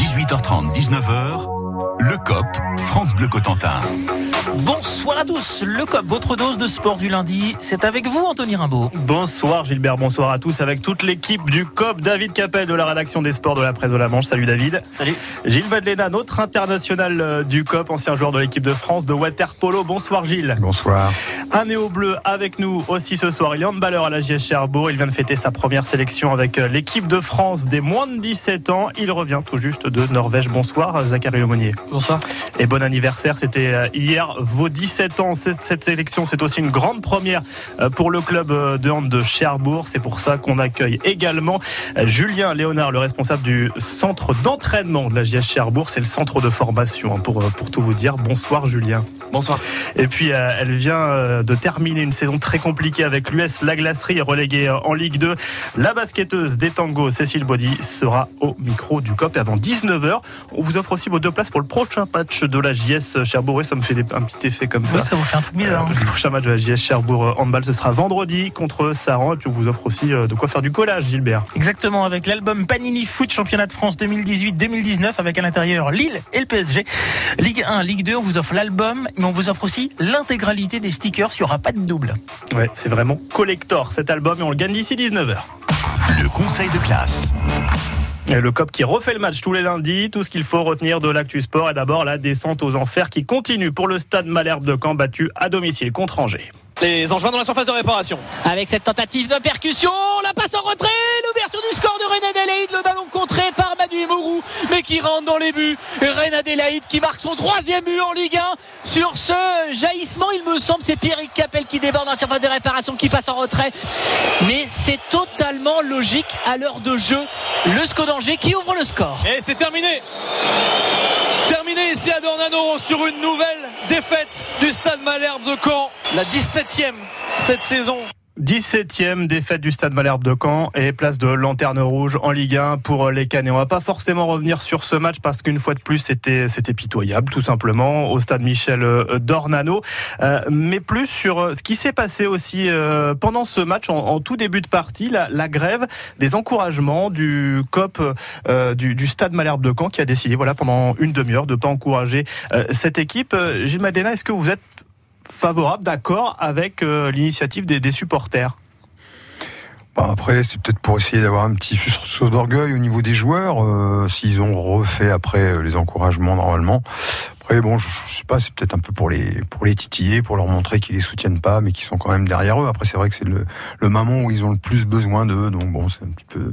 18h30, 19h, le COP, France Bleu Cotentin. Bonsoir à tous, le COP, votre dose de sport du lundi, c'est avec vous Anthony Rimbaud. Bonsoir Gilbert, bonsoir à tous avec toute l'équipe du COP, David Capel de la rédaction des sports de la presse de la Manche. Salut David. Salut. Gilles Badlena, notre international euh, du COP, ancien joueur de l'équipe de France de water polo. Bonsoir Gilles. Bonsoir. Un néo bleu avec nous aussi ce soir. Il est handballeur à la JS Cherbourg. Il vient de fêter sa première sélection avec euh, l'équipe de France des moins de 17 ans. Il revient tout juste de Norvège. Bonsoir Zachary Lemonnier. Bonsoir. Et bon anniversaire, c'était euh, hier vos 17 ans. Cette sélection, c'est aussi une grande première euh, pour le club de hand de Cherbourg. C'est pour ça qu'on accueille également Julien Léonard, le responsable du centre d'entraînement de la JS Cherbourg. C'est le centre de formation, hein, pour, pour tout vous dire. Bonsoir Julien. Bonsoir. Et puis, elle vient de terminer une saison très compliquée avec l'US La Glacerie, reléguée en Ligue 2. La basketteuse des tangos, Cécile Body, sera au micro du COP. Et avant 19h, on vous offre aussi vos deux places pour le prochain match de la JS Cherbourg. ça me fait un petit effet comme ça. Oui, ça vous fait un truc bizarre. le prochain match de la JS Cherbourg handball, ce sera vendredi contre Saran. Et puis, on vous offre aussi de quoi faire du collage, Gilbert. Exactement, avec l'album Panini Foot Championnat de France 2018-2019, avec à l'intérieur Lille et le PSG. Ligue 1, Ligue 2, on vous offre l'album, mais on vous offre aussi l'intégralité des stickers il n'y aura pas de double. Ouais, c'est vraiment collector cet album et on le gagne d'ici 19h. Le conseil de classe. Le COP qui refait le match tous les lundis, tout ce qu'il faut retenir de l'actu sport et d'abord la descente aux enfers qui continue pour le stade Malherbe de Caen battu à domicile contre Angers. Les Angevins dans la surface de réparation. Avec cette tentative de percussion, la passe en retrait, l'ouverture du score de René Adélaïde, le ballon contré par Manu Mourou, mais qui rentre dans les buts. René Adélaïde qui marque son troisième but en Ligue 1 sur ce jaillissement, il me semble, c'est Pierrick Capel qui déborde dans la surface de réparation, qui passe en retrait. Mais c'est totalement logique à l'heure de jeu. Le SCO d'Angers qui ouvre le score. Et c'est terminé ici à Dornano sur une nouvelle défaite du Stade Malherbe de Caen, la 17e cette saison. 17e défaite du Stade Malherbe de Caen et place de lanterne rouge en Ligue 1 pour les Canets. On va pas forcément revenir sur ce match parce qu'une fois de plus c'était c'était pitoyable tout simplement au Stade Michel euh, Dornano, euh, mais plus sur euh, ce qui s'est passé aussi pendant ce match en, tout début de partie, la, grève des encouragements du COP du, Stade Malherbe de Caen qui a décidé voilà pendant une demi-heure de pas encourager cette équipe. Gilles Madena, est-ce que vous êtes favorable, d'accord avec euh, l'initiative des, supporters bah, après, c'est peut-être pour essayer d'avoir un petit sursaut d'orgueil au niveau des joueurs, euh, s'ils ont refait après euh, les encouragements normalement. Après, bon, je, sais pas, c'est peut-être un peu pour les pour les titiller, pour leur montrer qu'ils les soutiennent pas, mais qu'ils sont quand même derrière eux. Après, c'est vrai que c'est le, le moment où ils ont le plus besoin d'eux, donc bon, c'est un petit peu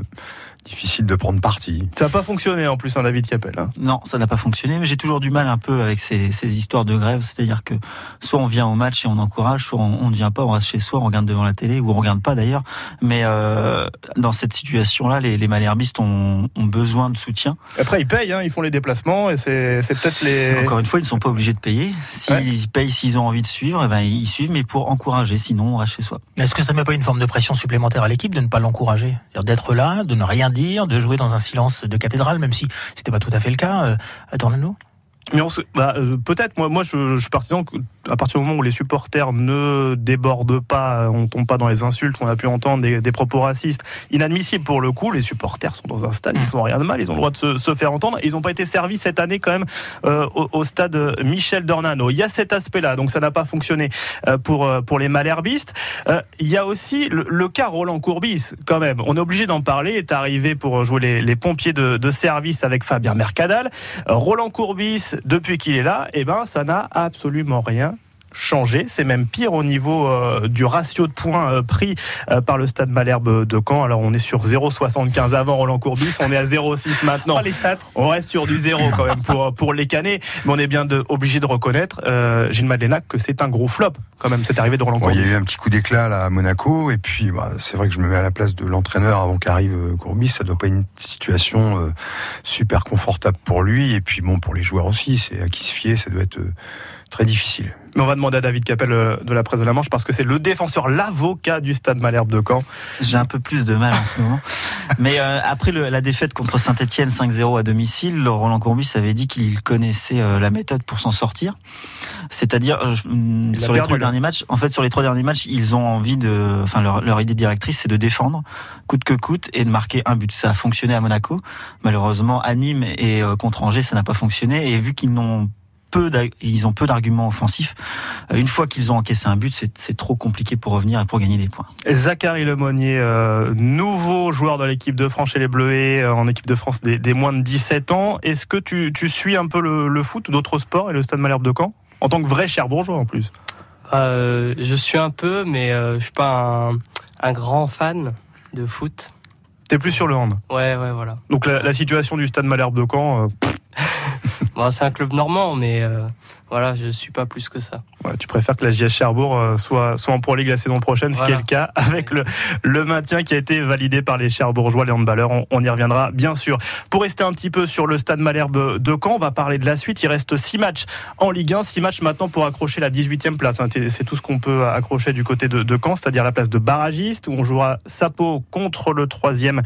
difficile de prendre parti. Ça n'a pas fonctionné en plus, un hein, David Capel. Hein. Non, ça n'a pas fonctionné, mais j'ai toujours du mal un peu avec ces, ces histoires de grève. C'est-à-dire que soit on vient au match et on encourage, soit on ne vient pas, on reste chez soi, on regarde devant la télé, ou on regarde pas d'ailleurs. Mais euh, dans cette situation-là, les, les malherbistes ont, ont, besoin de soutien. Après, ils payent, hein, ils font les déplacements, et c'est peut-être les... Encore une fois, ils ne sont pas obligés de payer. S'ils payent, s'ils ont envie de suivre, eh ben, ils suivent, mais pour encourager, sinon on reste chez soi. Est-ce que ça ne met pas une forme de pression supplémentaire à l'équipe de ne pas l'encourager? D'être là, de ne rien dire, de jouer dans un silence de cathédrale, même si c'était pas tout à fait le cas euh, à Tornano mais bah, euh, peut-être. Moi, moi, je, je suis partisan à partir du moment où les supporters ne débordent pas, on tombe pas dans les insultes, on a pu entendre des, propos racistes, inadmissibles pour le coup. Les supporters sont dans un stade, ils mm. font rien de mal, ils ont le droit de se, faire entendre. Ils n'ont pas été servis cette année quand même euh, au, stade Michel Dornano. Il y a cet aspect-là, donc ça n'a pas fonctionné pour pour les malherbistes. il y a aussi le, cas Roland Courbis, quand même. On est obligé d'en parler. Est arrivé pour jouer les, les pompiers de, de service avec Fabien Mercadal. Roland Courbis depuis qu'il est là, eh ben, ça n'a absolument rien changé. C'est même pire au niveau euh, du ratio de points euh, pris euh, par le Stade Malherbe de Caen. Alors on est sur 0,75 avant Roland Courbis, on est à 0,6 maintenant. Oh, les stats. On reste sur du zéro quand même pour pour les canets, mais on est bien de, obligé de reconnaître Gilles Madelenac que c'est un gros flop quand même cette arrivée de Roland Courbis. il y a eu un petit coup d'éclat là à Monaco et puis bah, c'est vrai que je me mets à la place de l'entraîneur avant qu'arrive Courbis, ça doit pas être une situation super confortable pour lui et puis bon pour les joueurs aussi, c'est à qui se fier, ça doit être très difficile. Mais on va demander à David Capel euh, de la presse de la Manche parce que c'est le défenseur, l'avocat du Stade Malherbe de Caen. J'ai un peu plus de mal en ce moment. Mais euh, après le, la défaite contre Saint-Etienne 5-0 à domicile, Roland Courbis avait dit qu'il connaissait euh, la méthode pour s'en sortir. C'est-à-dire euh, mm, sur les trois derniers matchs. En fait, sur les trois derniers matchs, ils ont envie de, enfin leur, leur idée directrice, c'est de défendre coûte que coûte et de marquer un but. Ça a fonctionné à Monaco. Malheureusement, à Nîmes et euh, contre Angers, ça n'a pas fonctionné. Et vu qu'ils n'ont peu, ils ont peu d'arguments offensifs. euh, Une fois qu'ils ont encaissé un but, c'est trop compliqué pour revenir et pour gagner des points. Zachary Lemonnier, euh, nouveau joueur de l'équipe de France chez les Bleuets, euh, en équipe de France des, des moins de 17 ans. Est-ce que tu, tu suis un peu le, le foot ou d'autres sports et le Stade Malherbe de Caen? En tant que vrai Cherbourgeois en plus. Euh, je suis un peu, mais euh, je suis pas un, un grand fan de foot. T'es plus sur le hand. Ouais, ouais, voilà. Donc la, la situation du Stade Malherbe de Caen, euh, Bon, c'est un club normand, mais euh, voilà, je suis pas plus que ça. ouais, tu préfères que la JS Cherbourg euh, soit, soit en Pro League la saison prochaine, ce qui est le cas avec le, le maintien qui a été validé par les Cherbourgeois, les handballeurs. On, on y reviendra bien sûr. Pour rester un petit peu sur le Stade Malherbe de Caen, on va parler de la suite. Il reste 6 matchs en Ligue 1, 6 matchs maintenant pour accrocher la 18e place. hein. C'est tout ce qu'on peut accrocher du côté de, de Caen, c'est-à-dire la place de barragiste, où on jouera Sapo contre le 3e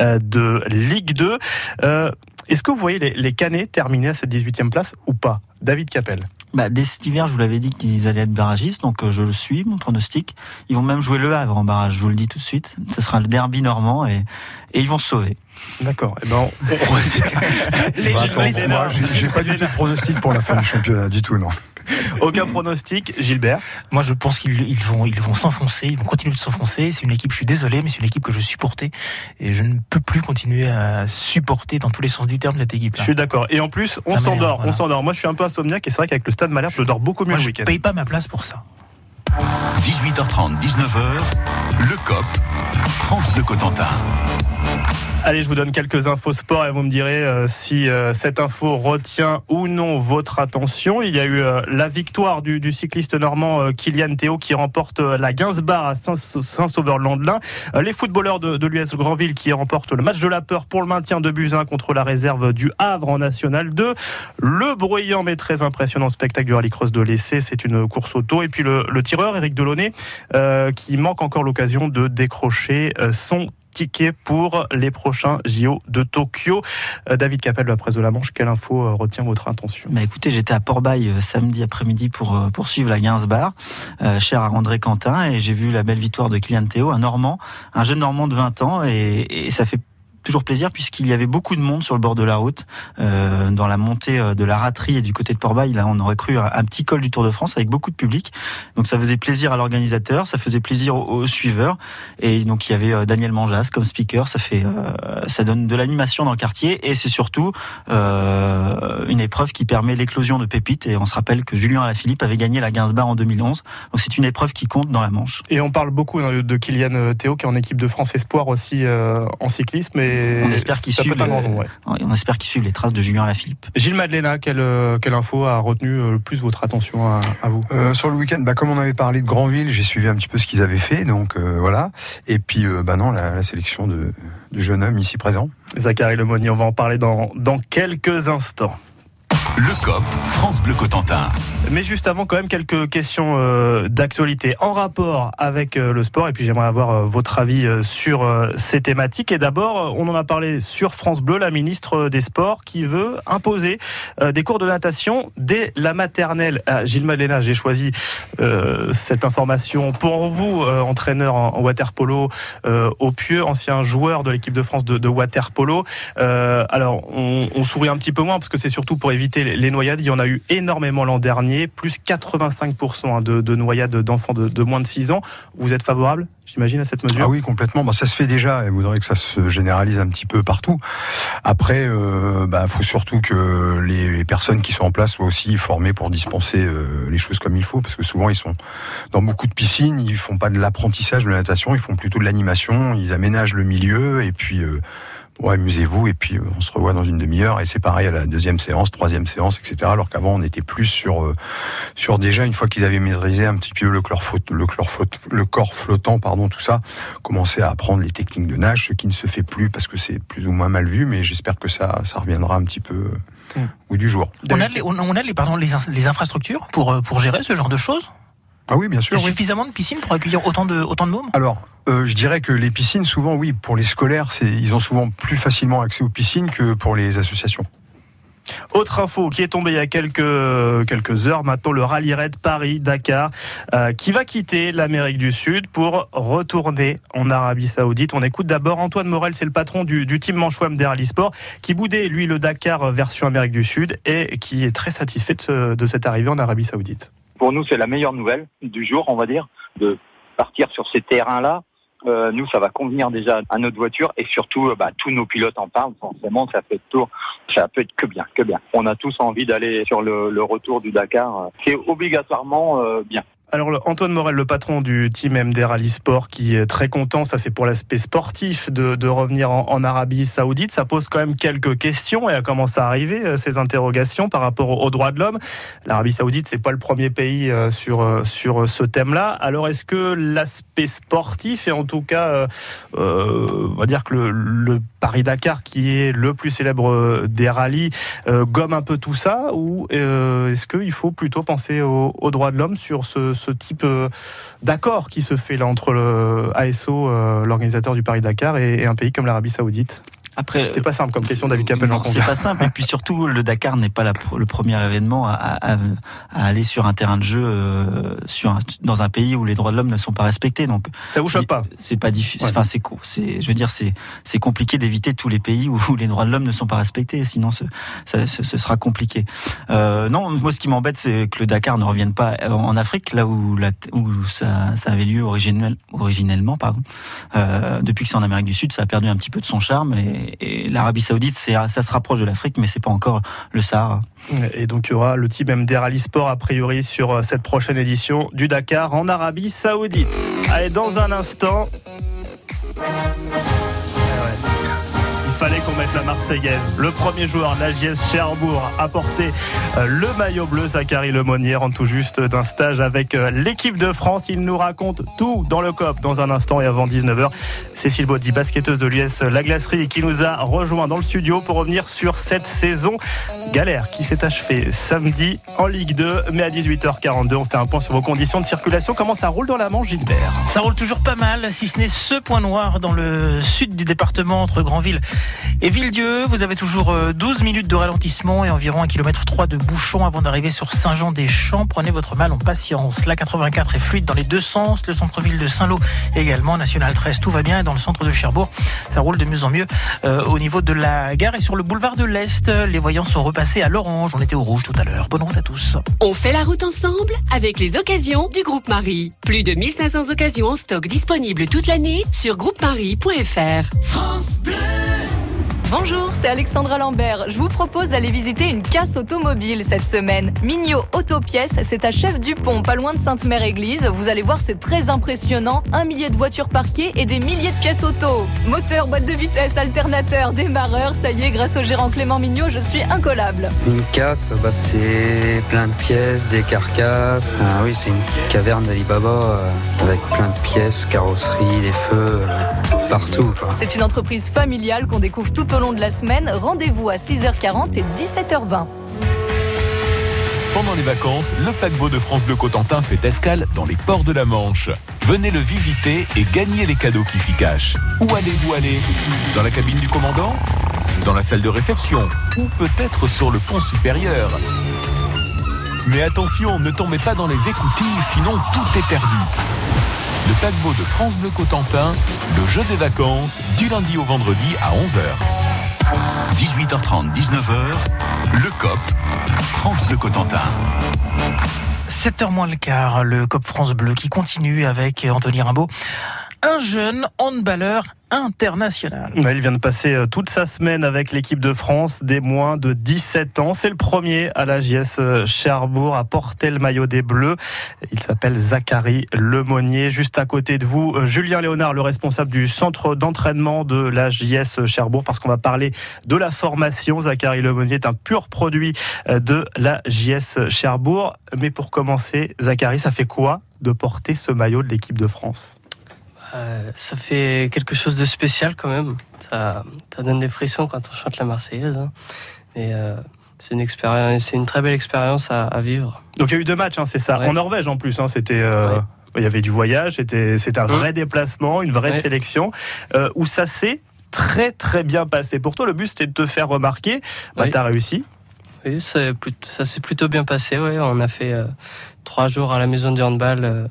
euh, de Ligue 2. Euh, Est-ce que vous voyez les, les Canets terminer à cette 18e place ou pas? David Capel. Bah, dès cet hiver, je vous l'avais dit qu'ils allaient être barragistes, donc euh, je le suis, mon pronostic. Ils vont même jouer le Havre en barrage, je vous le dis tout de suite. Ce sera le derby normand et, et ils vont se sauver. D'accord. Eh ben, on. Les Bah, attends, Bénard. moi, j'ai pas du tout de pronostic pour la fin du championnat, du tout, non. Aucun pronostic, Gilbert. Moi, je pense qu'ils ils vont, ils vont s'enfoncer, ils vont continuer de s'enfoncer. C'est une équipe, je suis désolé, mais c'est une équipe que je supportais et je ne peux plus continuer à supporter dans tous les sens du terme cette Je équipe-là. suis d'accord. Et en plus, on s'endort. voilà. On s'endort. Moi, je suis un peu insomniaque et c'est vrai qu'avec le Stade Malherbe, je dors beaucoup mieux Moi, le je week-end. paye pas ma place pour ça. 18h30, 19h, le COP, France Bleu Cotentin. Allez, je vous donne quelques infos sport et vous me direz euh, si euh, cette info retient ou non votre attention. Il y a eu euh, la victoire du, du cycliste normand euh, Kylian Théo qui remporte euh, la Gainsbar à Saint- Saint-Sauveur-Landelin. Les footballeurs de, de l'US Grandville qui remportent le match de la peur pour le maintien de Buzyn contre la réserve du Havre en National 2. Le bruyant mais très impressionnant spectacle du rallycross de l'essai, c'est une course auto. Et puis le, le tireur Eric Delaunay qui manque encore l'occasion de décrocher son ticket pour les prochains JO de Tokyo. Euh, David Capel la presse de la Manche, quelle info euh, retient votre attention? Bah écoutez, j'étais à Port-Bail euh, samedi après-midi pour poursuivre la Gainsbar, euh, cher à André Quentin, et j'ai vu la belle victoire de Kylian Théo, un Normand, un jeune Normand de 20 ans, et ça fait toujours plaisir puisqu'il y avait beaucoup de monde sur le bord de la route. Euh, dans la montée euh, de la raterie et du côté de Port-Bail là on aurait cru un, petit col du Tour de France avec beaucoup de public. Donc ça faisait plaisir à l'organisateur ça faisait plaisir aux, suiveurs. Et donc il y avait euh, Daniel Manjas comme speaker. Ça fait euh, ça donne de l'animation dans le quartier. Et c'est surtout euh, une épreuve qui permet l'éclosion de pépites. Et on se rappelle que Julien Alaphilippe avait gagné la Gainsbar en 2011 donc c'est une épreuve qui compte dans la Manche. Et on parle beaucoup hein, de Kylian euh, Théo qui est en équipe de France Espoir aussi en cyclisme. On espère le- nom, ouais. on qu'ils suivent les traces de Julien Alaphilippe Gilles Madeleine, quelle, euh, quelle info a retenu euh, le plus votre attention à, à vous Euh, sur le week-end, bah, comme on avait parlé de Granville, j'ai suivi un petit peu ce qu'ils avaient fait, donc euh, voilà. Et puis, euh, bah non, la, la sélection de, du jeune homme ici présent. Zachary Lemonnier, on va en parler dans, dans quelques instants. Le COP, France Bleu Cotentin. Mais juste avant, quand même, quelques questions euh, d'actualité en rapport avec euh, le sport. Et puis, j'aimerais avoir euh, votre avis sur ces thématiques. Et d'abord, on en a parlé sur France Bleu, la ministre des Sports qui veut imposer des cours de natation dès la maternelle. Ah, Gilles Malena, j'ai choisi cette information pour vous, entraîneur en, en water polo euh, au Pieux, ancien joueur de l'équipe de France de, de water polo. Euh, alors, on sourit un petit peu moins parce que c'est surtout pour éviter les, noyades. Il y en a eu énormément l'an dernier, plus 85% hein, de, de noyades d'enfants de, moins de 6 ans. Vous êtes favorable, j'imagine, à cette mesure Ah oui, complètement. Bah, ça se fait déjà et voudrait que ça se généralise un petit peu partout. Après, euh, bah, faut surtout que les, les personnes qui sont en place soient aussi formées pour dispenser euh, les choses comme il faut, parce que souvent ils sont dans beaucoup de piscines, ils font pas de l'apprentissage de la natation, ils font plutôt de l'animation, ils aménagent le milieu et puis. euh, bon, amusez-vous et puis euh, on se revoit dans une demi-heure et c'est pareil à la deuxième séance, troisième séance, etc. Alors qu'avant on était plus sur euh, sur déjà une fois qu'ils avaient maîtrisé un petit peu le corps le le corps flottant, pardon, tout ça, commencer à apprendre les techniques de nage, ce qui ne se fait plus parce que c'est plus ou moins mal vu, mais j'espère que ça ça reviendra un petit peu au hmm. bout du jour. On a les, on a les pardon les, les infrastructures pour pour gérer ce genre de choses? Ah oui, bien sûr. Il y a suffisamment de piscines pour accueillir autant de, autant de mômes? Alors, euh, je dirais que les piscines, souvent, oui, pour les scolaires, ils ont souvent plus facilement accès aux piscines que pour les associations. Autre info qui est tombée il y a quelques, quelques heures maintenant, le rallye Raid Paris-Dakar euh, qui va quitter l'Amérique du Sud pour retourner en Arabie Saoudite. On écoute d'abord Antoine Morel, c'est le patron du, du team Manchouam des Rallye Sport, qui boudait lui le Dakar version Amérique du Sud et qui est très satisfait de, de cette arrivée en Arabie Saoudite. Pour nous, c'est la meilleure nouvelle du jour, on va dire, de partir sur ces terrains-là. Euh, nous, ça va convenir déjà à notre voiture et surtout, euh, bah, tous nos pilotes en parlent. Forcément, ça fait tour. Ça peut être que bien, que bien. On a tous envie d'aller sur le, retour du Dakar. C'est obligatoirement euh, bien. Alors Antoine Morel, le patron du team MD Rally Sport, qui est très content, ça c'est pour l'aspect sportif, de, revenir en, Arabie Saoudite. Ça pose quand même quelques questions et a commencé à arriver euh, ces interrogations par rapport aux droits de l'homme. L'Arabie Saoudite, c'est pas le premier pays euh, sur euh, sur ce thème-là. Alors est-ce que l'aspect sportif et en tout cas, on va dire que le Paris-Dakar, qui est le plus célèbre des rallyes, gomme un peu tout ça ou est-ce qu'il faut plutôt penser aux, droits de l'homme sur ce type euh, d'accord qui se fait là entre le euh, l'organisateur du Paris-Dakar, et un pays comme l'Arabie Saoudite? Après, c'est pas simple comme question, David Capel. C'est pas simple. Et puis surtout, le Dakar n'est pas la, le premier événement à, à, à, aller sur un terrain de jeu euh, sur un, dans un pays où les droits de l'homme ne sont pas respectés. Donc, ça vous choque pas? C'est pas difficile. Enfin, c'est je veux dire, c'est c'est compliqué d'éviter tous les pays où, les droits de l'homme ne sont pas respectés. Sinon, ce, ça, ce, ce sera compliqué. Euh, non, moi, ce qui m'embête, c'est que le Dakar ne revienne pas en Afrique, là où, la, où ça, ça avait lieu originel, originellement, pardon. Euh, depuis que c'est en Amérique du Sud, ça a perdu un petit peu de son charme et et, l'Arabie Saoudite, ça se rapproche de l'Afrique, mais c'est pas encore le Sahara. Et donc il y aura le team MD Rally Sport a priori sur euh, cette prochaine édition du Dakar en Arabie Saoudite. Allez, dans un instant mette la Marseillaise. Le premier joueur de la JS Cherbourg a porté euh, le maillot bleu. Zachary Lemonnier rentre tout juste d'un stage avec euh, l'équipe de France. Il nous raconte tout dans le COP dans un instant et avant 19h. Cécile Baudy, basketteuse de l'US La Glacerie, qui nous a rejoint dans le studio pour revenir sur cette saison galère qui s'est achevée samedi en Ligue 2. Mais à 18h42, on fait un point sur vos conditions de circulation. Comment ça roule dans la Manche, Gilbert? Ça roule toujours pas mal, si ce n'est ce point noir dans le sud du département entre Granville et Villedieu, vous avez toujours 12 euh, minutes de ralentissement et environ 1 km 3 de bouchon avant d'arriver sur Saint-Jean-des-Champs. Prenez votre mal en patience. La 84 est fluide dans les deux sens. Le centre-ville de Saint-Lô également. National 13, tout va bien. Et dans le centre de Cherbourg, ça roule de mieux en mieux euh, au niveau de la gare et sur le boulevard de l'Est. Les voyants sont repassés à l'orange. On était au rouge tout à l'heure. Bonne route à tous. On fait la route ensemble avec les occasions du groupe Marie. Plus de 1500 occasions en stock disponibles toute l'année sur groupemarie.fr. France Bleu Bonjour, c'est Alexandra Lambert. Je vous propose d'aller visiter une casse automobile cette semaine. Mignot Autopièces, c'est à Chef Dupont, pas loin de Sainte-Mère-Église. Vous allez voir, c'est très impressionnant. Un millier de voitures parquées et des milliers de pièces auto. Moteur, boîte de vitesse, alternateur, démarreur. Ça y est, grâce au gérant Clément Mignot, je suis incollable. Une casse, bah, c'est plein de pièces, des carcasses. Ah oui, c'est une caverne d'Alibaba euh, avec plein de pièces, carrosserie, des feux, partout. C'est une entreprise familiale qu'on découvre tout au long de la semaine. Rendez-vous à 6h40 et 17h20. Pendant les vacances, le paquebot de France Bleu Cotentin fait escale dans les ports de la Manche. Venez le visiter et gagnez les cadeaux qui s'y cachent. Où allez-vous aller? Dans la cabine du commandant? Dans la salle de réception? Ou peut-être sur le pont supérieur? Mais attention, ne tombez pas dans les écoutilles, sinon tout est perdu. Le paquebot de France Bleu Cotentin, le jeu des vacances, du lundi au vendredi à 11h. 18h30, 19h, le COP, France Bleu Cotentin. 7h moins le quart, le COP France Bleu qui continue avec Anthony Rimbaud. Un jeune handballeur international. il vient de passer euh, toute sa semaine avec l'équipe de France des moins de 17 ans. C'est le premier à la JS euh, Cherbourg à porter le maillot des Bleus. Il s'appelle Zachary Lemonnier. Juste à côté de vous, euh, Julien Léonard, le responsable du centre d'entraînement de la JS Cherbourg, parce qu'on va parler de la formation. Zachary Lemonnier est un pur produit de la JS Cherbourg. Mais pour commencer, Zachary, ça fait quoi de porter ce maillot de l'équipe de France? Euh, ça fait quelque chose de spécial quand même. Ça, ça donne des frissons quand on chante la Marseillaise. Hein. Et euh, c'est une expérience, c'est une très belle expérience à, vivre. Donc il y a eu deux matchs, hein, c'est ça. En Norvège en plus, hein, c'était. Euh, il y avait du voyage, c'était un vrai déplacement, une vraie sélection, où ça s'est très très bien passé. Pour toi, le but c'était de te faire remarquer. Bah, tu as réussi. Oui, ça, ça s'est plutôt bien passé. Ouais. On a fait trois jours à la maison du handball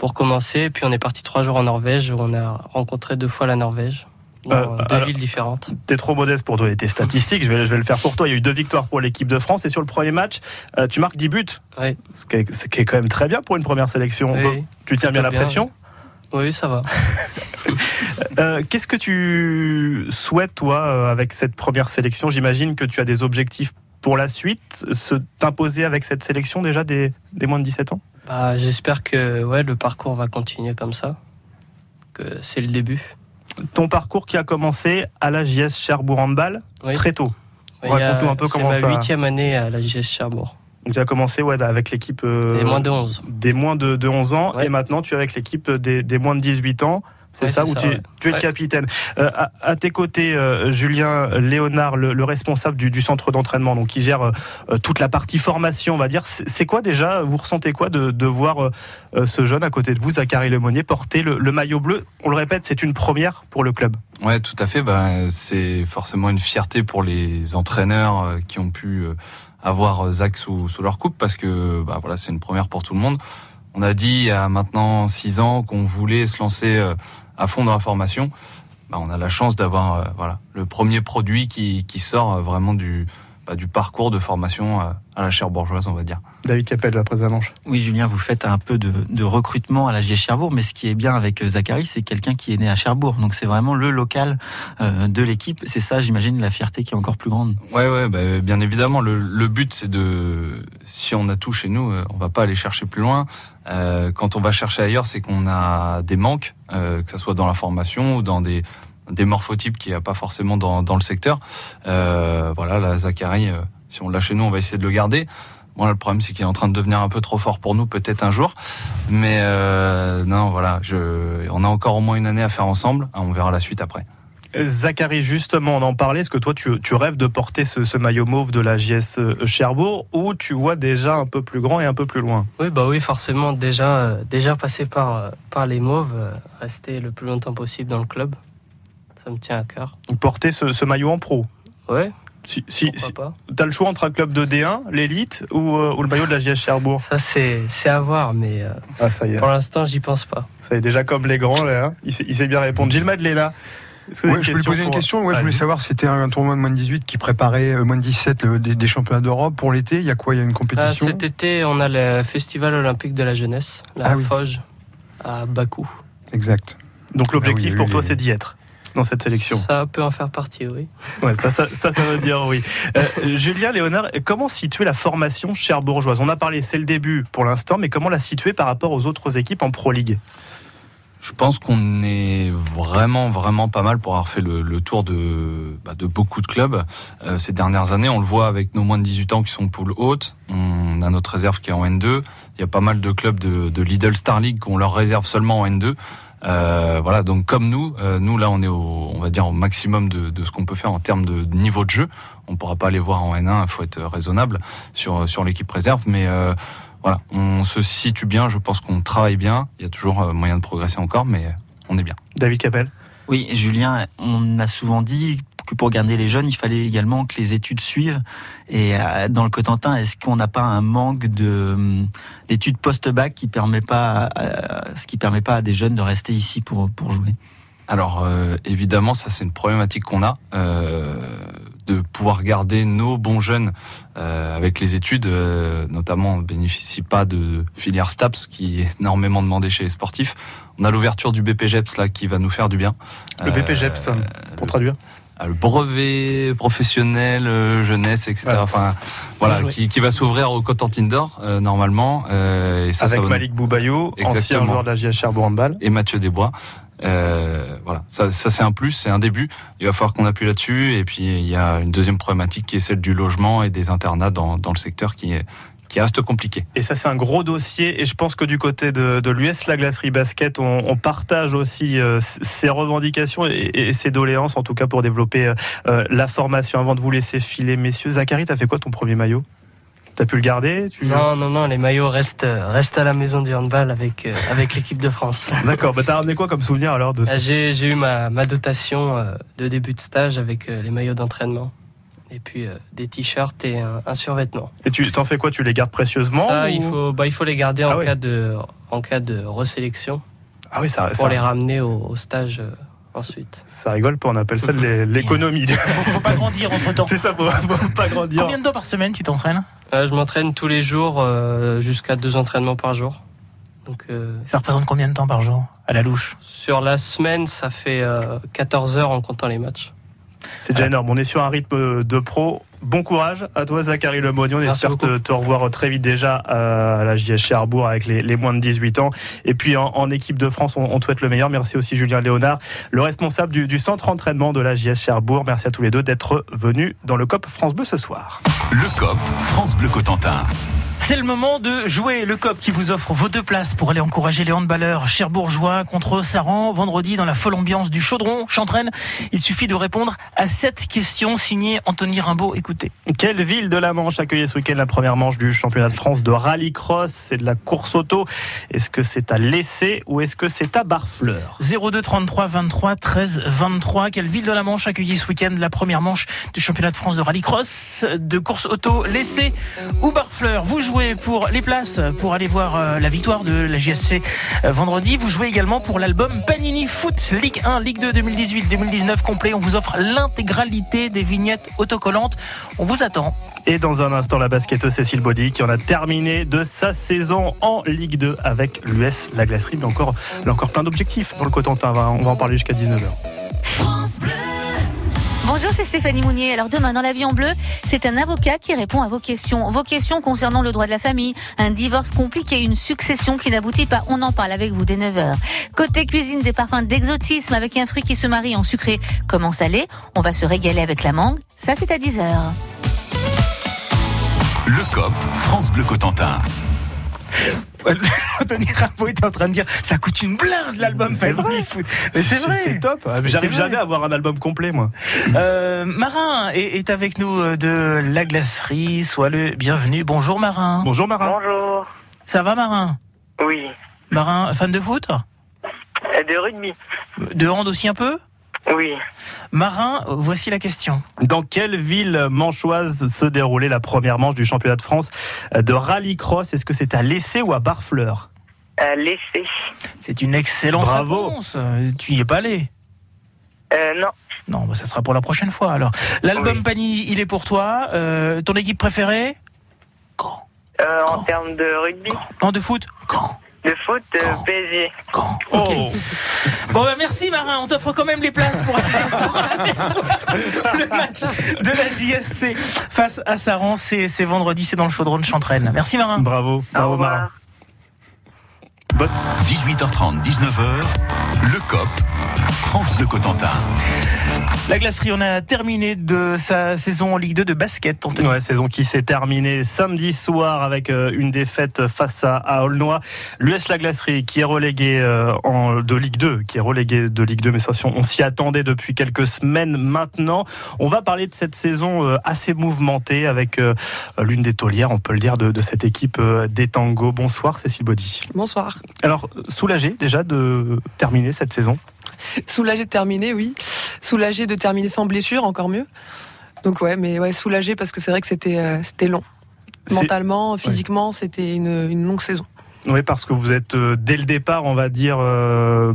pour commencer. Puis on est parti trois jours en Norvège où on a rencontré deux fois la Norvège. Dans euh, deux villes différentes. T'es trop modeste pour donner tes statistiques. je, vais, je vais le faire pour toi. Il y a eu deux victoires pour l'équipe de France et sur le premier match, euh, tu marques 10 buts. Oui. Ce qui, est, quand même très bien pour une première sélection. tu tiens bien la pression Oui, ça va. Euh, qu'est-ce que tu souhaites, toi, avec cette première sélection? J'imagine que tu as des objectifs pour la suite. Se t'imposer avec cette sélection déjà des, des moins de 17 ans? Bah, j'espère que ouais, le parcours va continuer comme ça, que c'est le début. Ton parcours qui a commencé à la JS Cherbourg Handball très tôt. Raconte-nous un peu comment ça. C'est ma huitième année à la JS Cherbourg. Donc tu as commencé ouais, avec l'équipe euh, des moins de 11. Des moins de, de 11 ans et maintenant tu es avec l'équipe des, des moins de 18 ans. C'est ça, où tu, es le capitaine. Euh, à, tes côtés, euh, Julien Léonard, le, responsable du, centre d'entraînement, donc qui gère euh, toute la partie formation, on va dire. C'est quoi déjà Vous ressentez quoi de, voir ce jeune à côté de vous, Zachary Lemonnier, porter le, maillot bleu? On le répète, c'est une première pour le club. Ouais, tout à fait. Bah, c'est forcément une fierté pour les entraîneurs qui ont pu avoir Zach sous, leur coupe, parce que bah, voilà, c'est une première pour tout le monde. On a dit il y a maintenant six ans qu'on voulait se lancer euh, à fond dans la formation. Bah, on a la chance d'avoir euh, le premier produit qui, sort euh, vraiment du, du parcours de formation à la chaire bourgeoise, on va dire. David Capel, la presse manche. Oui, Julien, vous faites un peu de, recrutement à la JS Cherbourg, mais ce qui est bien avec Zachary, c'est quelqu'un qui est né à Cherbourg. Donc c'est vraiment le local de l'équipe. C'est ça, j'imagine, la fierté qui est encore plus grande. Ouais, ouais, bah, bien évidemment. Le, le but, c'est de, si on a tout chez nous, on va pas aller chercher plus loin. Euh, quand on va chercher ailleurs, c'est qu'on a des manques, euh, que ce soit dans la formation ou dans des, des morphotypes qu'il n'y a pas forcément dans, dans le secteur. Euh, voilà, la Zachary, euh, si on l'a chez nous, on va essayer de le garder. Bon, le problème, c'est qu'il est en train de devenir un peu trop fort pour nous, peut-être un jour. Mais euh, non, voilà, je, on a encore au moins une année à faire ensemble. On verra la suite après. Zachary, justement, on en parlait. Est-ce que toi, tu, rêves de porter ce, maillot mauve de la JS Cherbourg ou tu vois déjà un peu plus grand et un peu plus loin? Oui, bah oui, forcément. Déjà, déjà passé par, par les mauves, rester le plus longtemps possible dans le club. Ça me tient à cœur. Porter ce, maillot en pro Oui. Si, si, tu as le choix entre un club de D1, l'élite, ou, le maillot de la JS Cherbourg Ça, c'est à voir, mais ah, ça y est. pour l'instant, j'y pense pas. Ça y est, déjà comme les grands, là, hein. il, sait, bien répondre. Gilles Madeleine ouais, je voulais poser une question. Ouais, je voulais savoir c'était un tournoi de moins de 18 qui préparait euh, moins de 17 des, championnats d'Europe pour l'été. Il y a quoi? Il y a une compétition? Ah, Cet été, on a le Festival olympique de la jeunesse, la ah à Bakou. Exact. Donc l'objectif ah pour toi, c'est d'y être dans cette sélection Ça peut en faire partie, oui. Ouais, ça, ça, ça, veut dire oui. Euh, Julien Léonard, comment situer la formation cherbourgeoise? On a parlé, c'est le début pour l'instant, mais comment la situer par rapport aux autres équipes en Pro League? Je pense qu'on est vraiment, vraiment pas mal pour avoir fait le, tour de, bah, de beaucoup de clubs euh, ces dernières années. On le voit avec nos moins de 18 ans qui sont poule haute. On a notre réserve qui est en N2. Il y a pas mal de clubs de, de Lidl Star League qu'on leur réserve seulement en N2. Euh, voilà, donc comme nous, euh, nous là on est au, on va dire au maximum de, de ce qu'on peut faire en termes de niveau de jeu. On pourra pas aller voir en N1, il faut être raisonnable sur sur l'équipe réserve, mais euh, voilà, on se situe bien, je pense qu'on travaille bien. Il y a toujours euh, moyen de progresser encore, mais on est bien. David Capel Oui, Julien, on a souvent dit que pour garder les jeunes, il fallait également que les études suivent. Et euh, dans le Cotentin, est-ce qu'on n'a pas un manque de hum, d'études post-bac qui permet pas, ce qui permet pas à des jeunes de rester ici pour pour jouer? Alors euh, évidemment, ça c'est une problématique qu'on a de pouvoir garder nos bons jeunes euh, avec les études, euh, notamment on ne bénéficie pas de filière STAPS qui est énormément demandée chez les sportifs. On a l'ouverture du BPGEPS là qui va nous faire du bien. Le BPGEPS, pour traduire? Le brevet professionnel jeunesse, etc. Enfin, voilà, qui, qui, va s'ouvrir au Cotentin d'Or normalement. et ça, Avec Malik Boubayou, ancien joueur de la JH Cherbourg Handball, et Mathieu Desbois. Euh, voilà, ça, ça c'est un plus, c'est un début. Il va falloir qu'on appuie là-dessus. Et puis il y a une deuxième problématique qui est celle du logement et des internats dans, dans le secteur qui est qui reste compliqué. Et ça, c'est un gros dossier. Et je pense que du côté de, de l'US, la glacerie basket, on, on partage aussi euh, ces revendications et, et, ces doléances, en tout cas pour développer euh, la formation. Avant de vous laisser filer, messieurs, Zachary, t'as fait quoi ton premier maillot? T'as pu le garder? Tu... Non, non, non, les maillots restent, restent à la maison du handball avec, euh, avec l'équipe de France. D'accord, bah t'as ramené quoi comme souvenir alors de ça J'ai eu ma, ma dotation euh, de début de stage avec euh, les maillots d'entraînement. Et puis des t-shirts et un, survêtement. Et tu t'en fais quoi? Tu les gardes précieusement Ça, il, faut, bah, il faut les garder en, ah cas de, en cas de resélection. Ah oui, ça Pour les ramener au, au stage ensuite. Ça rigole pas, on appelle ça l'économie. Faut, faut pas grandir entre temps. C'est ça, faut, faut pas grandir. Combien de temps par semaine tu t'entraînes? Euh, Je m'entraîne tous les jours, euh, jusqu'à deux entraînements par jour. Donc, euh, ça représente combien de temps par jour à la louche? Sur la semaine, ça fait 14 heures en comptant les matchs. C'est déjà énorme. On est sur un rythme de pro. Bon courage à toi, Zachary Lemoni. On espère te, te, revoir très vite déjà à la JS Cherbourg avec les, moins de 18 ans. Et puis en, équipe de France, on, te souhaite le meilleur. Merci aussi Julien Léonard, le responsable du, du centre entraînement de la JS Cherbourg. Merci à tous les deux d'être venus dans le COP France Bleu ce soir. Le COP France Bleu Cotentin. C'est le moment de jouer le COP qui vous offre vos deux places pour aller encourager les handballeurs cherbourgeois contre Saran vendredi dans la folle ambiance du Chaudron, Chantraine. Il suffit de répondre à cette question signée Anthony Rimbaud. Écoutez. Quelle ville de la Manche accueillait ce week-end la première manche du championnat de France de rallycross? C'est de la course auto. Est-ce que c'est à l'essai ou est-ce que c'est à Barfleur? 02 33 23 13 23. Quelle ville de la Manche accueillait ce week-end la première manche du championnat de France de rallycross de course auto L'essai ou Barfleur? Vous jouez pour les places pour aller voir euh, la victoire de la JSC euh, vendredi. Vous jouez également pour l'album Panini Foot Ligue 1, Ligue 2 2018-2019 complet. On vous offre l'intégralité des vignettes autocollantes. On vous attend. Et dans un instant, la basketteuse Cécile Body qui en a terminé de sa saison en Ligue 2 avec l'US, la glacerie. Mais encore, encore plein d'objectifs dans le Cotentin. On va en parler jusqu'à 19h. Bonjour, c'est Stéphanie Mounier. Alors demain, dans l'avion bleu, c'est un avocat qui répond à vos questions. Vos questions concernant le droit de la famille, un divorce compliqué, une succession qui n'aboutit pas. On en parle avec vous dès 9h. Côté cuisine, des parfums d'exotisme avec un fruit qui se marie en sucré comme en salé. On va se régaler avec la mangue. Ça, c'est à 10h. Le COP, France Bleu Cotentin. Tony Rimbaud était en train de dire ça coûte une blinde l'album C'est vrai, c'est vrai, c'est top. J'arrive jamais à avoir un album complet moi. Euh, Marin est, avec nous euh, de la glacerie. Sois le bienvenu. Bonjour Marin. Bonjour Marin. Bonjour. Ça va Marin? Oui. Marin, fan de foot? De rugby. De hand aussi un peu? Oui. Marin, voici la question. Dans quelle ville manchoise se déroulait la première manche du championnat de France de rallycross? Est-ce que c'est à l'essai ou à Barfleur? À l'essai. C'est une excellente Bravo. réponse. Tu y es pas allé? Euh, Non. Non, bah, ça sera pour la prochaine fois alors. L'album Oui. Panini, il est pour toi. Euh, ton équipe préférée? Euh, en termes de rugby Non, de foot? De foot, euh, PSG. Ok. Bon, bah, merci Marin, on t'offre quand même les places pour aller voir le match de la JSC face à Saran. C'est vendredi, c'est dans le chaudron de Chantraine. Merci Marin. Bravo, bravo Marin. 18h30, 19h, le COP, France Bleu Cotentin. La glacerie, on a terminé de sa saison en Ligue 2 de basket. Anthony. Ouais, saison qui s'est terminée samedi soir avec euh, une défaite face à, à Aulnois. L'US La Glacerie qui est relégué euh, en, de Ligue 2, qui est relégué de Ligue 2, mais ça, on s'y attendait depuis quelques semaines maintenant. On va parler de cette saison euh, assez mouvementée avec l'une des taulières, on peut le dire, de, de cette équipe des Tango. Bonsoir Cécile Baudy. Bonsoir. Alors, soulagé déjà de terminer cette saison? Soulagé de terminer, oui. Soulagé de terminer sans blessure, encore mieux. Donc ouais, mais ouais, soulagé parce que c'est vrai que c'était euh, c'était long. Mentalement, physiquement, c'était une, une longue saison. Oui, parce que vous êtes euh, dès le départ, on va dire, euh,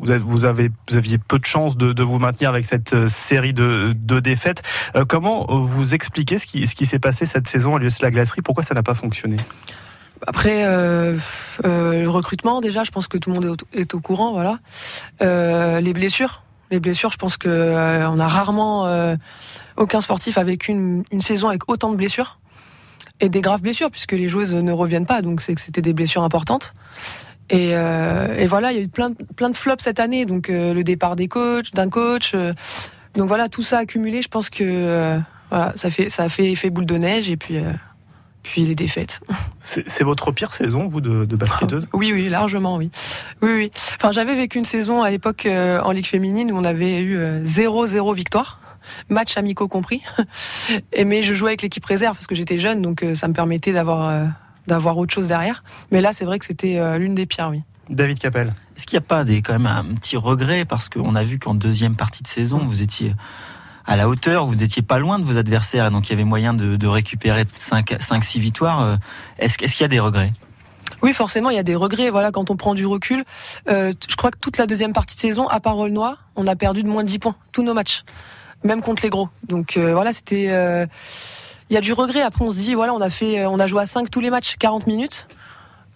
vous, êtes, vous, avez, vous aviez peu de chances de, de, vous maintenir avec cette série de, de défaites. Euh, comment vous expliquez ce qui, ce qui s'est passé cette saison à l'US La Glacerie? Pourquoi ça n'a pas fonctionné? Après le recrutement, déjà, je pense que tout le monde est au, est au courant, voilà. Les blessures, les blessures, je pense que euh, on a rarement aucun sportif avec une, saison avec autant de blessures et des graves blessures puisque les joueuses ne reviennent pas, donc c'est que c'était des blessures importantes. Et, et, voilà, il y a eu plein, de flops cette année, donc le départ des coachs, d'un coach. donc voilà, tout ça accumulé, je pense que ça fait fait effet boule de neige et puis puis les défaites. C'est votre pire saison, vous, de, de basketteuse? Oui, oui, largement, oui. Oui, oui. Enfin, j'avais vécu une saison à l'époque euh, en Ligue féminine où on avait eu 0-0 euh, victoire, match amicaux compris. Et, mais je jouais avec l'équipe réserve parce que j'étais jeune, donc euh, ça me permettait d'avoir euh, d'avoir autre chose derrière. Mais là, c'est vrai que c'était euh, l'une des pires, oui. David Capel. Est-ce qu'il n'y a pas des, quand même un petit regret? Parce qu'on a vu qu'en deuxième partie de saison, vous étiez à la hauteur, vous n'étiez pas loin de vos adversaires, donc il y avait moyen de, récupérer 5-6 victoires. Euh, Est-ce est qu'il y a des regrets? Oui, forcément, il y a des regrets. Voilà, quand on prend du recul, euh, je crois que toute la deuxième partie de saison, à part Aulnois, on a perdu de moins de 10 points, tous nos matchs, même contre les gros. Donc euh, voilà, c'était. Il y a du regret. Après, on se dit, voilà, on a fait, on a joué à 5 tous les matchs, 40 minutes.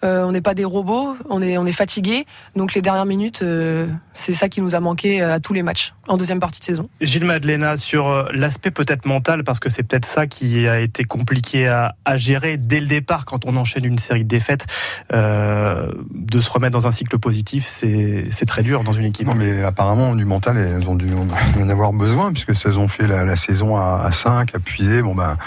Euh, on n'est pas des robots, on est, on est fatigué. Donc les dernières minutes, euh, c'est ça qui nous a manqué à tous les matchs en deuxième partie de saison. Gilles Madeleine, sur euh, l'aspect peut-être mental, parce que c'est peut-être ça qui a été compliqué à, à, gérer dès le départ quand on enchaîne une série de défaites, euh, de se remettre dans un cycle positif, c'est très dur dans une équipe. Non, mais apparemment du mental, elles ont dû en avoir besoin puisque elles ont fait la, la saison à, à 5, appuyé. Bon ben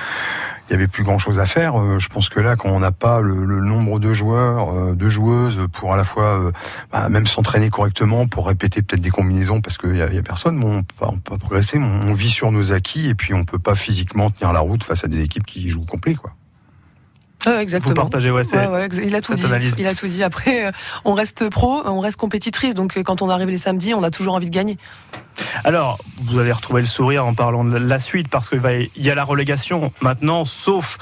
il y avait plus grand chose à faire. Je pense que là, quand on n'a pas le, le, nombre de joueurs, de joueuses pour à la fois bah, même s'entraîner correctement, pour répéter peut-être des combinaisons, parce qu'il y, y, a personne, bon, on peut, on peut progresser, on vit sur nos acquis et puis on peut pas physiquement tenir la route face à des équipes qui jouent complet, quoi. Ouais, exactement. Vous partagez, ouais, ouais, ouais, il a tout dit. Analyse. Il a tout dit. Après, euh, on reste pro, on reste compétitrice. Donc, euh, quand on arrive les samedis, on a toujours envie de gagner. Alors, vous allez retrouver le sourire en parlant de la suite parce qu'il y a la relégation maintenant, sauf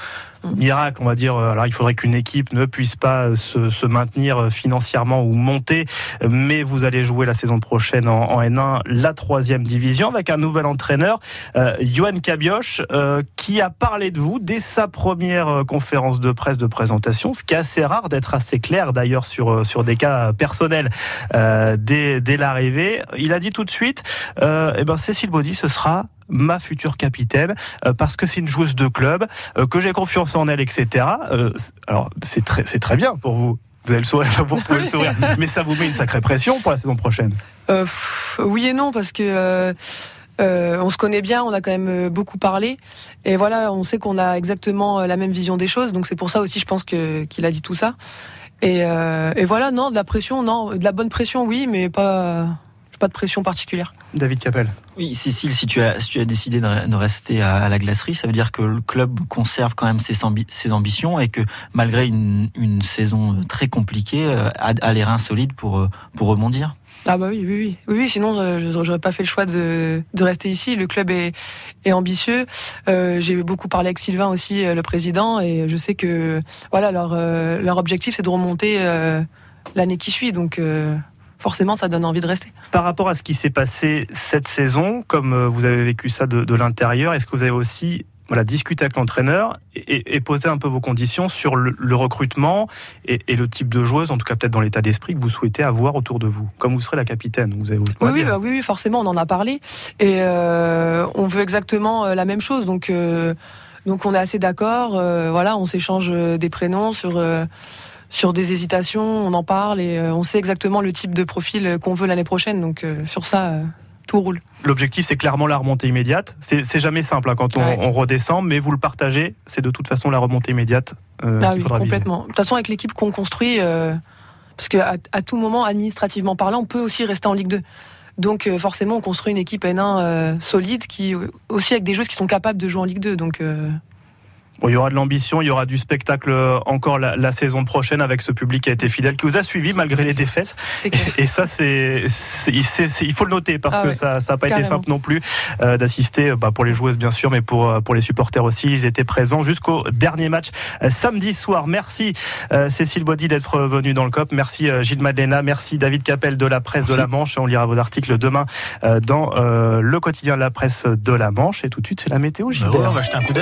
miracle, on va dire. Alors, il faudrait qu'une équipe ne puisse pas se, se, maintenir financièrement ou monter, mais vous allez jouer la saison prochaine en, en N1, la troisième division, avec un nouvel entraîneur, euh, Johan Cabioche, euh, qui a parlé de vous dès sa première conférence de presse de présentation, ce qui est assez rare d'être assez clair d'ailleurs sur sur des cas personnels euh, dès, dès l'arrivée. Il a dit tout de suite, euh, eh ben Cécile Baudy, ce sera ma future capitaine euh, parce que c'est une joueuse de club, euh, que j'ai confiance en elle, etc. Euh, alors c'est très, c'est très bien pour vous. Vous avez le sourire, là, vous retrouvez le sourire. Mais ça vous met une sacrée pression pour la saison prochaine. Pff, oui et non, parce que euh, on se connaît bien, on a quand même beaucoup parlé, et voilà, on sait qu'on a exactement la même vision des choses, donc c'est pour ça aussi, je pense que qu'il a dit tout ça. Et, et, voilà, non, de la pression, non, de la bonne pression, oui, mais pas pas de pression particulière. David Capel. Oui, Cécile, si tu as, si tu as décidé de rester à la glacerie, ça veut dire que le club conserve quand même ses, ses ambitions et que malgré une, une saison très compliquée, a, a les reins solides pour, pour rebondir. Ah bah oui, oui, oui, oui, oui sinon euh, j'aurais pas fait le choix de, de rester ici. Le club est, est ambitieux. Euh, J'ai beaucoup parlé avec Sylvain aussi, euh, le président, et je sais que voilà leur euh, leur objectif c'est de remonter euh, l'année qui suit. Donc forcément, ça donne envie de rester. Par rapport à ce qui s'est passé cette saison, comme vous avez vécu ça de, de l'intérieur, est-ce que vous avez aussi voilà, discuter avec l'entraîneur et, et, poser un peu vos conditions sur le, le recrutement et, et, le type de joueuse, en tout cas peut-être dans l'état d'esprit que vous souhaitez avoir autour de vous, comme vous serez la capitaine. Vous avez oui, oui, bah, oui, oui, forcément, on en a parlé et euh, on veut exactement la même chose. Donc, euh, donc on est assez d'accord. Euh, voilà, on s'échange des prénoms sur euh, sur des hésitations, on en parle et euh, on sait exactement le type de profil qu'on veut l'année prochaine. Donc euh, sur ça tout roule. L'objectif, c'est clairement la remontée immédiate. C'est jamais simple hein, quand on, ouais. on, redescend, mais vous le partagez, c'est de toute façon la remontée immédiate euh, ah qu'il oui, faudra complètement. viser. De toute façon, avec l'équipe qu'on construit, euh, parce qu'à à tout moment, administrativement parlant, on peut aussi rester en Ligue 2. Donc euh, forcément, on construit une équipe N1 solide, qui aussi avec des joueuses qui sont capables de jouer en Ligue 2. Donc Bon, il y aura de l'ambition, il y aura du spectacle euh, encore la, la, saison prochaine avec ce public qui a été fidèle, qui vous a suivi malgré les défaites. Et, et, ça, c'est, il faut le noter parce ah que ouais. ça n'a pas Carrément. été simple non plus euh, d'assister bah, pour les joueuses bien sûr, mais pour pour les supporters aussi. Ils étaient présents jusqu'au dernier match euh, samedi soir. Merci euh, Cécile Baudy d'être venue dans le COP. Merci euh, Gilles Madeleine. Merci David Capel de la presse Merci. de la Manche. On lira vos articles demain dans le quotidien de la presse de la Manche. Et tout de suite, c'est la météo. Gilles. Bah ouais, on va jeter un coup